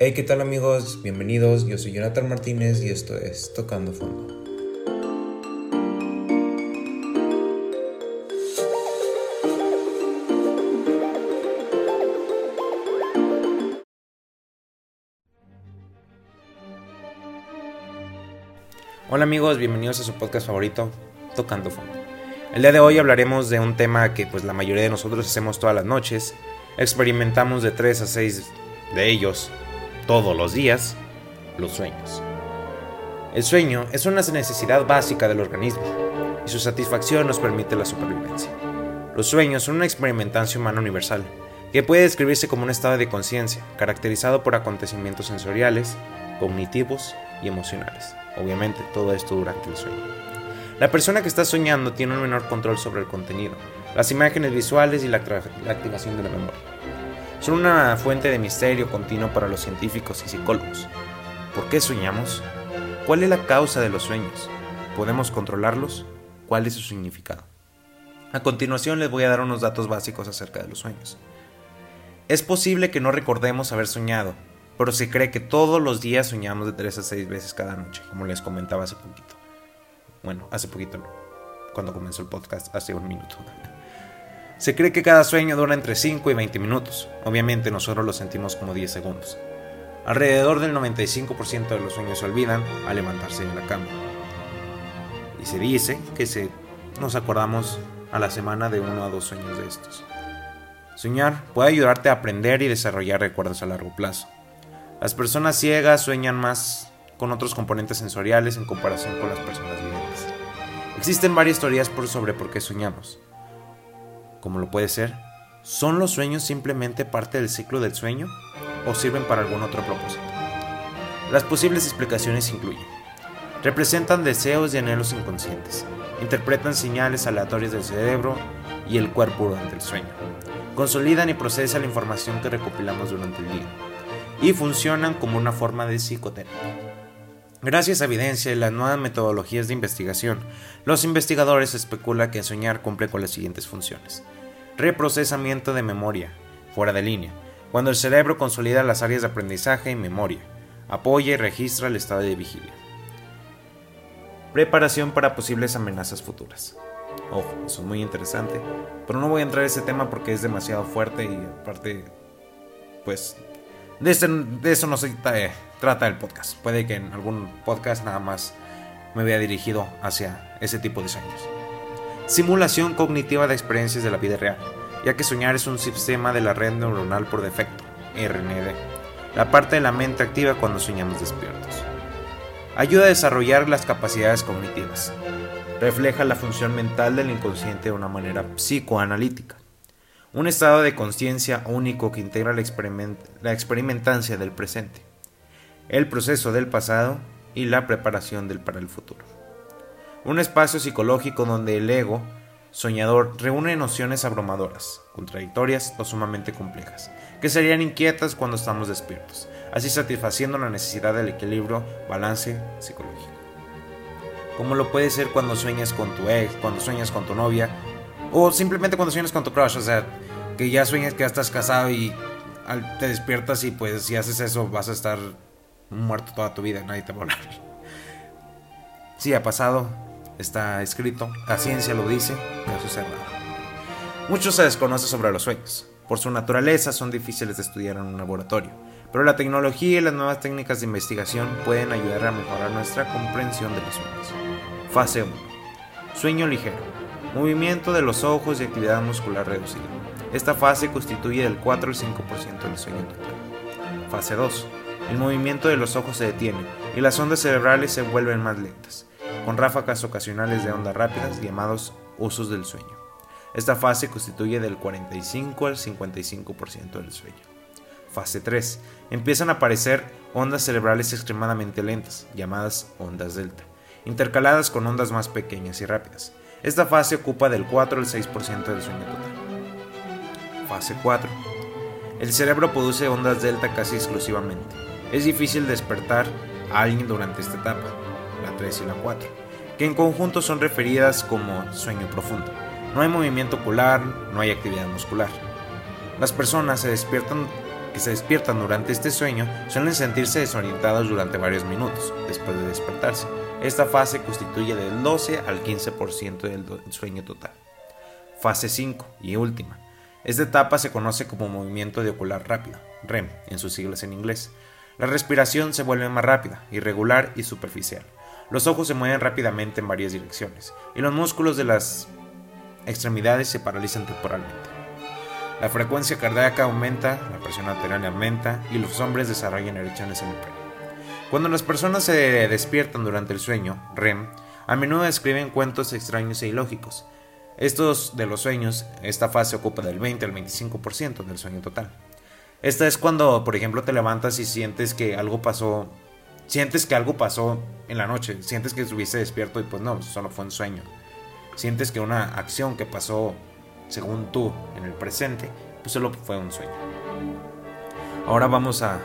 Hey, ¿qué tal amigos? Bienvenidos, yo soy Jonathan Martínez y esto es Tocando Fondo. Hola amigos, bienvenidos a su podcast favorito, Tocando Fondo. El día de hoy hablaremos de un tema que pues la mayoría de nosotros hacemos todas las noches, experimentamos de 3 a 6 de ellos todos los días, los sueños. El sueño es una necesidad básica del organismo y su satisfacción nos permite la supervivencia. Los sueños son una experimentación humana universal que puede describirse como un estado de conciencia caracterizado por acontecimientos sensoriales, cognitivos y emocionales. Obviamente todo esto durante el sueño. La persona que está soñando tiene un menor control sobre el contenido, las imágenes visuales y la, la activación de la memoria son una fuente de misterio continuo para los científicos y psicólogos. ¿Por qué soñamos? ¿Cuál es la causa de los sueños? ¿Podemos controlarlos? ¿Cuál es su significado? A continuación les voy a dar unos datos básicos acerca de los sueños. Es posible que no recordemos haber soñado, pero se cree que todos los días soñamos de 3 a 6 veces cada noche, como les comentaba hace poquito. Bueno, hace poquito no, cuando comenzó el podcast, hace un minuto. Se cree que cada sueño dura entre 5 y 20 minutos. Obviamente nosotros lo sentimos como 10 segundos. Alrededor del 95% de los sueños se olvidan al levantarse de la cama. Y se dice que se, nos acordamos a la semana de uno a dos sueños de estos. Soñar puede ayudarte a aprender y desarrollar recuerdos a largo plazo. Las personas ciegas sueñan más con otros componentes sensoriales en comparación con las personas videntes. Existen varias teorías sobre por qué soñamos como lo puede ser, ¿son los sueños simplemente parte del ciclo del sueño o sirven para algún otro propósito? Las posibles explicaciones incluyen representan deseos y anhelos inconscientes, interpretan señales aleatorias del cerebro y el cuerpo durante el sueño, consolidan y procesan la información que recopilamos durante el día y funcionan como una forma de psicoterapia. Gracias a evidencia y las nuevas metodologías de investigación, los investigadores especulan que soñar cumple con las siguientes funciones. Reprocesamiento de memoria, fuera de línea, cuando el cerebro consolida las áreas de aprendizaje y memoria, apoya y registra el estado de vigilia. Preparación para posibles amenazas futuras. Ojo, eso es muy interesante, pero no voy a entrar en ese tema porque es demasiado fuerte y aparte, pues, de, eso no se trata el podcast. Puede que en algún podcast nada más me vea dirigido hacia ese tipo de sueños. Simulación cognitiva de experiencias de la vida real, ya que soñar es un sistema de la red neuronal por defecto, RND, la parte de la mente activa cuando soñamos despiertos. Ayuda a desarrollar las capacidades cognitivas. Refleja la función mental del inconsciente de una manera psicoanalítica un estado de conciencia único que integra la, experimentancia del presente, el proceso del pasado y la preparación del para el futuro. Un espacio psicológico donde el ego soñador reúne nociones abrumadoras, contradictorias o sumamente complejas, que serían inquietas cuando estamos despiertos, así satisfaciendo la necesidad del equilibrio, balance psicológico. Como lo puede ser cuando sueñas con tu ex, cuando sueñas con tu novia o simplemente cuando sueñas con tu crush, o sea, que ya sueñas que ya estás casado y te despiertas y pues si haces eso vas a estar muerto toda tu vida, nadie te va a hablar. Sí, ha pasado, está escrito, la ciencia lo dice, caso cerrado. Mucho se desconoce sobre los sueños. Por su naturaleza son difíciles de estudiar en un laboratorio, pero la tecnología y las nuevas técnicas de investigación pueden ayudar a mejorar nuestra comprensión de los sueños. Fase 1. Sueño ligero Movimiento de los ojos y actividad muscular reducida. Esta fase constituye del 4 al 5% del sueño total. Fase 2. El movimiento de los ojos se detiene y las ondas cerebrales se vuelven más lentas, con ráfagas ocasionales de ondas rápidas llamados usos del sueño. Esta fase constituye del 45 al 55% del sueño. Fase 3. Empiezan a aparecer ondas cerebrales extremadamente lentas, llamadas ondas delta, intercaladas con ondas más pequeñas y rápidas. Esta fase ocupa del 4 al 6% del sueño total. Fase 4. El cerebro produce ondas delta casi exclusivamente. Es difícil despertar a alguien durante esta etapa, la 3 y la 4, que en conjunto son referidas como sueño profundo. No hay movimiento ocular, no hay actividad muscular. Las personas se despiertan que se despiertan durante este sueño suelen sentirse desorientados durante varios minutos después de despertarse. Esta fase constituye del 12 al 15% del sueño total. Fase 5 y última. Esta etapa se conoce como movimiento de ocular rápido, REM en sus siglas en inglés. La respiración se vuelve más rápida, irregular y superficial. Los ojos se mueven rápidamente en varias direcciones y los músculos de las extremidades se paralizan temporalmente. La frecuencia cardíaca aumenta, la presión arterial aumenta y los hombres desarrollan erecciones en el pelo. Cuando las personas se despiertan durante el sueño, REM, a menudo describen cuentos extraños e ilógicos. Estos de los sueños, esta fase ocupa del 20 al 25% del sueño total. Esta es cuando, por ejemplo, te levantas y sientes que algo pasó, sientes que algo pasó en la noche, sientes que estuviste despierto y pues no, solo fue un sueño sientes que una acción que pasó según tú en el presente, pues solo fue un sueño. Ahora vamos a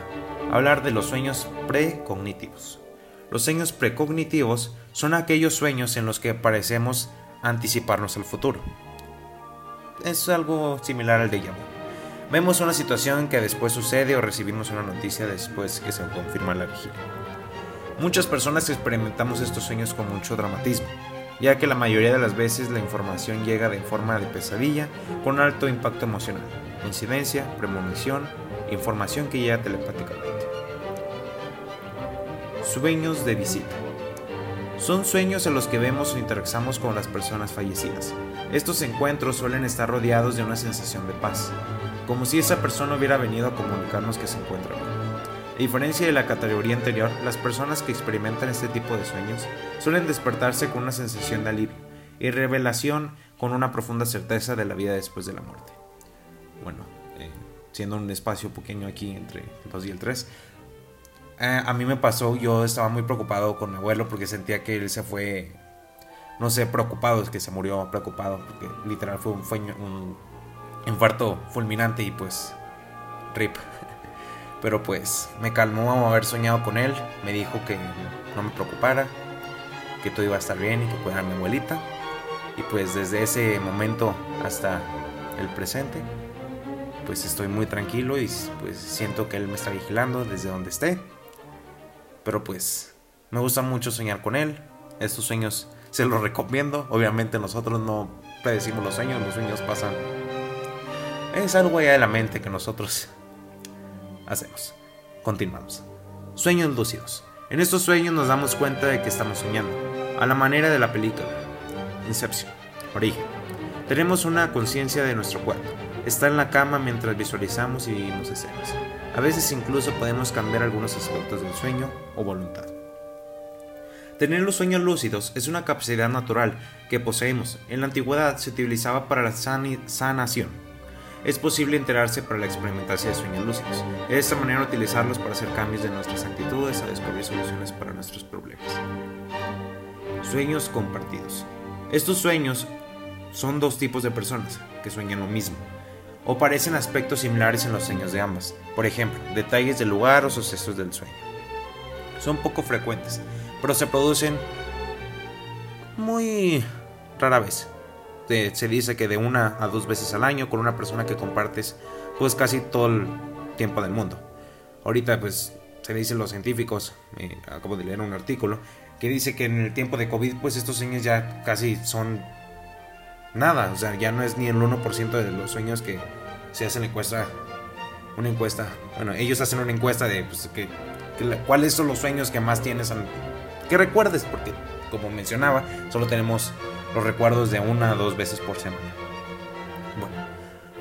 hablar de los sueños precognitivos. Los sueños precognitivos son aquellos sueños en los que parecemos anticiparnos al futuro. Es algo similar al de vu. Vemos una situación que después sucede o recibimos una noticia después que se confirma la vigilia. Muchas personas experimentamos estos sueños con mucho dramatismo, ya que la mayoría de las veces la información llega de forma de pesadilla con alto impacto emocional, incidencia, premonición, información que llega telepáticamente. Sueños de visita. Son sueños en los que vemos o interactuamos con las personas fallecidas. Estos encuentros suelen estar rodeados de una sensación de paz, como si esa persona hubiera venido a comunicarnos que se encuentra. A diferencia de la categoría anterior, las personas que experimentan este tipo de sueños suelen despertarse con una sensación de alivio y revelación con una profunda certeza de la vida después de la muerte. Bueno, eh, siendo un espacio pequeño aquí entre el 2 y el 3, eh, a mí me pasó, yo estaba muy preocupado con mi abuelo porque sentía que él se fue, no sé, preocupado, es que se murió preocupado, porque literal fue un, un infarto fulminante y pues, rip. Pero pues me calmó haber soñado con él, me dijo que no me preocupara, que todo iba a estar bien y que cuidara a mi abuelita. Y pues desde ese momento hasta el presente, pues estoy muy tranquilo y pues siento que él me está vigilando desde donde esté. Pero pues me gusta mucho soñar con él. Estos sueños se los recomiendo. Obviamente nosotros no predecimos los sueños, los sueños pasan. Es algo allá de la mente que nosotros hacemos. Continuamos. Sueños lúcidos. En estos sueños nos damos cuenta de que estamos soñando, a la manera de la película Inception, Origen. Tenemos una conciencia de nuestro cuerpo. Está en la cama mientras visualizamos y vivimos escenas. A veces incluso podemos cambiar algunos aspectos del sueño o voluntad. Tener los sueños lúcidos es una capacidad natural que poseemos. En la antigüedad se utilizaba para la sanación es posible enterarse para la experimentación de sueños lúcidos. De esta manera utilizarlos para hacer cambios de nuestras actitudes a descubrir soluciones para nuestros problemas. Sueños compartidos. Estos sueños son dos tipos de personas que sueñan lo mismo o parecen aspectos similares en los sueños de ambas. Por ejemplo, detalles del lugar o sucesos del sueño. Son poco frecuentes, pero se producen muy rara vez se dice que de una a dos veces al año con una persona que compartes pues casi todo el tiempo del mundo. Ahorita pues se dicen los científicos, eh, acabo de leer un artículo, que dice que en el tiempo de COVID pues estos sueños ya casi son nada, o sea, ya no es ni el 1% de los sueños que se hacen la encuesta, una encuesta, bueno, ellos hacen una encuesta de pues, que, cuáles son los sueños que más tienes, que recuerdes, porque como mencionaba, solo tenemos los recuerdos de una a dos veces por semana. Bueno,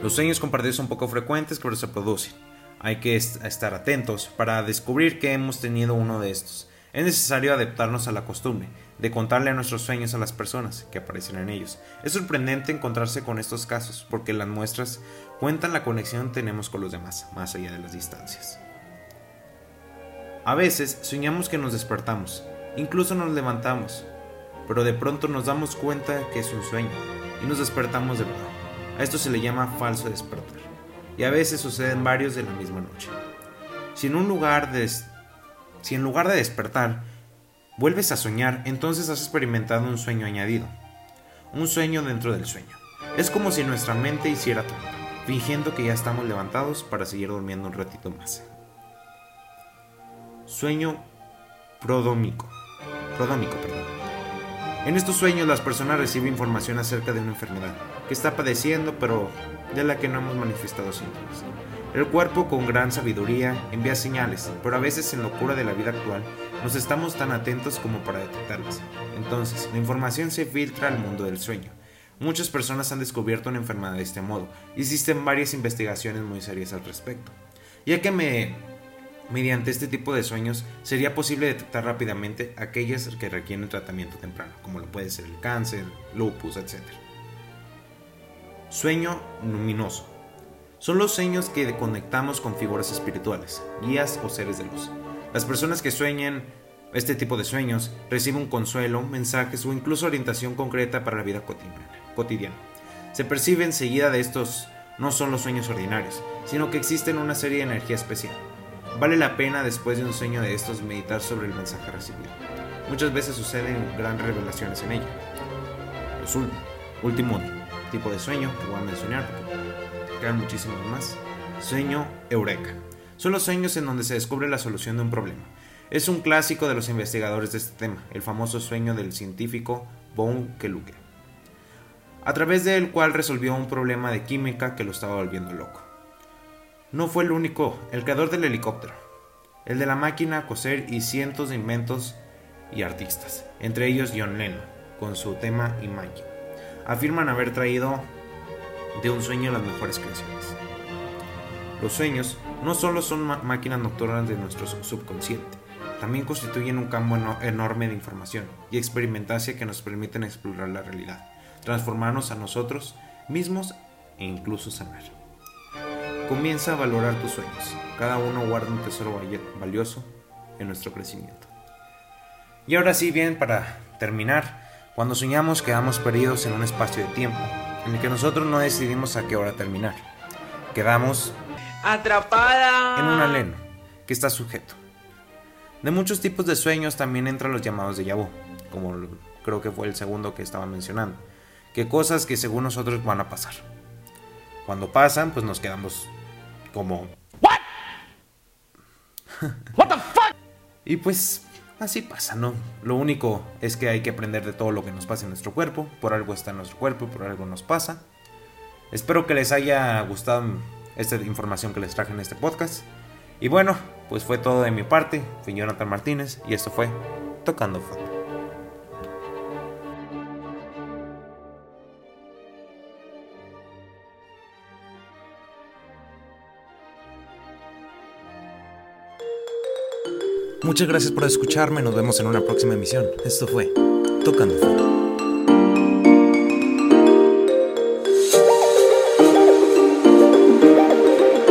los sueños compartidos son poco frecuentes, pero se producen. Hay que estar atentos para descubrir que hemos tenido uno de estos. Es necesario adaptarnos a la costumbre de contarle a nuestros sueños a las personas que aparecen en ellos. Es sorprendente encontrarse con estos casos porque las muestras cuentan la conexión que tenemos con los demás, más allá de las distancias. A veces soñamos que nos despertamos, incluso nos levantamos, pero de pronto nos damos cuenta que es un sueño y nos despertamos de verdad. A esto se le llama falso despertar y a veces suceden varios de la misma noche. Si en un lugar de si en lugar de despertar vuelves a soñar, entonces has experimentado un sueño añadido, un sueño dentro del sueño. Es como si nuestra mente hiciera trampa. fingiendo que ya estamos levantados para seguir durmiendo un ratito más. Sueño prodómico. Prodómico, perdón. En estos sueños las personas reciben información acerca de una enfermedad que está padeciendo pero de la que no hemos manifestado síntomas. El cuerpo con gran sabiduría envía señales, pero a veces en locura de la vida actual nos estamos tan atentos como para detectarlas. Entonces, la información se filtra al mundo del sueño. Muchas personas han descubierto una enfermedad de este modo existen varias investigaciones muy serias al respecto. Ya que me, mediante este tipo de sueños sería posible detectar rápidamente aquellas que requieren tratamiento temprano, como lo puede ser el cáncer, lupus, etc. Sueño luminoso. Son los sueños que conectamos con figuras espirituales, guías o seres de luz. Las personas que sueñan este tipo de sueños reciben un consuelo, mensajes o incluso orientación concreta para la vida cotidiana. Se percibe enseguida de estos no son los sueños ordinarios, sino que existen una serie de energía especial. Vale la pena después de un sueño de estos meditar sobre el mensaje recibido. Muchas veces suceden grandes revelaciones en ella. Los último tipo de sueño que voy a mencionar muchísimos más. Sueño Eureka. Son los sueños en donde se descubre la solución de un problema. Es un clásico de los investigadores de este tema, el famoso sueño del científico Von Keluke, a través del cual resolvió un problema de química que lo estaba volviendo loco. No fue el único, el creador del helicóptero, el de la máquina a coser y cientos de inventos y artistas, entre ellos John Lennon, con su tema Imagine, afirman haber traído de un sueño las mejores creaciones. Los sueños no solo son máquinas nocturnas de nuestro subconsciente, también constituyen un campo enorme de información y experimentación que nos permiten explorar la realidad, transformarnos a nosotros mismos e incluso sanar. Comienza a valorar tus sueños. Cada uno guarda un tesoro valioso en nuestro crecimiento. Y ahora sí, bien, para terminar, cuando soñamos quedamos perdidos en un espacio de tiempo en el que nosotros no decidimos a qué hora terminar. Quedamos atrapada en un aleno que está sujeto. De muchos tipos de sueños también entran los llamados de Yabú, como creo que fue el segundo que estaba mencionando, que cosas que según nosotros van a pasar. Cuando pasan, pues nos quedamos como ¿What? What the fuck? y pues así pasa, ¿no? Lo único es que hay que aprender de todo lo que nos pasa en nuestro cuerpo. Por algo está en nuestro cuerpo, por algo nos pasa. Espero que les haya gustado esta información que les traje en este podcast. Y bueno, pues fue todo de mi parte. Fui Jonathan Martínez y esto fue Tocando Fondo. Muchas gracias por escucharme, nos vemos en una próxima emisión. Esto fue Tocando Fondo.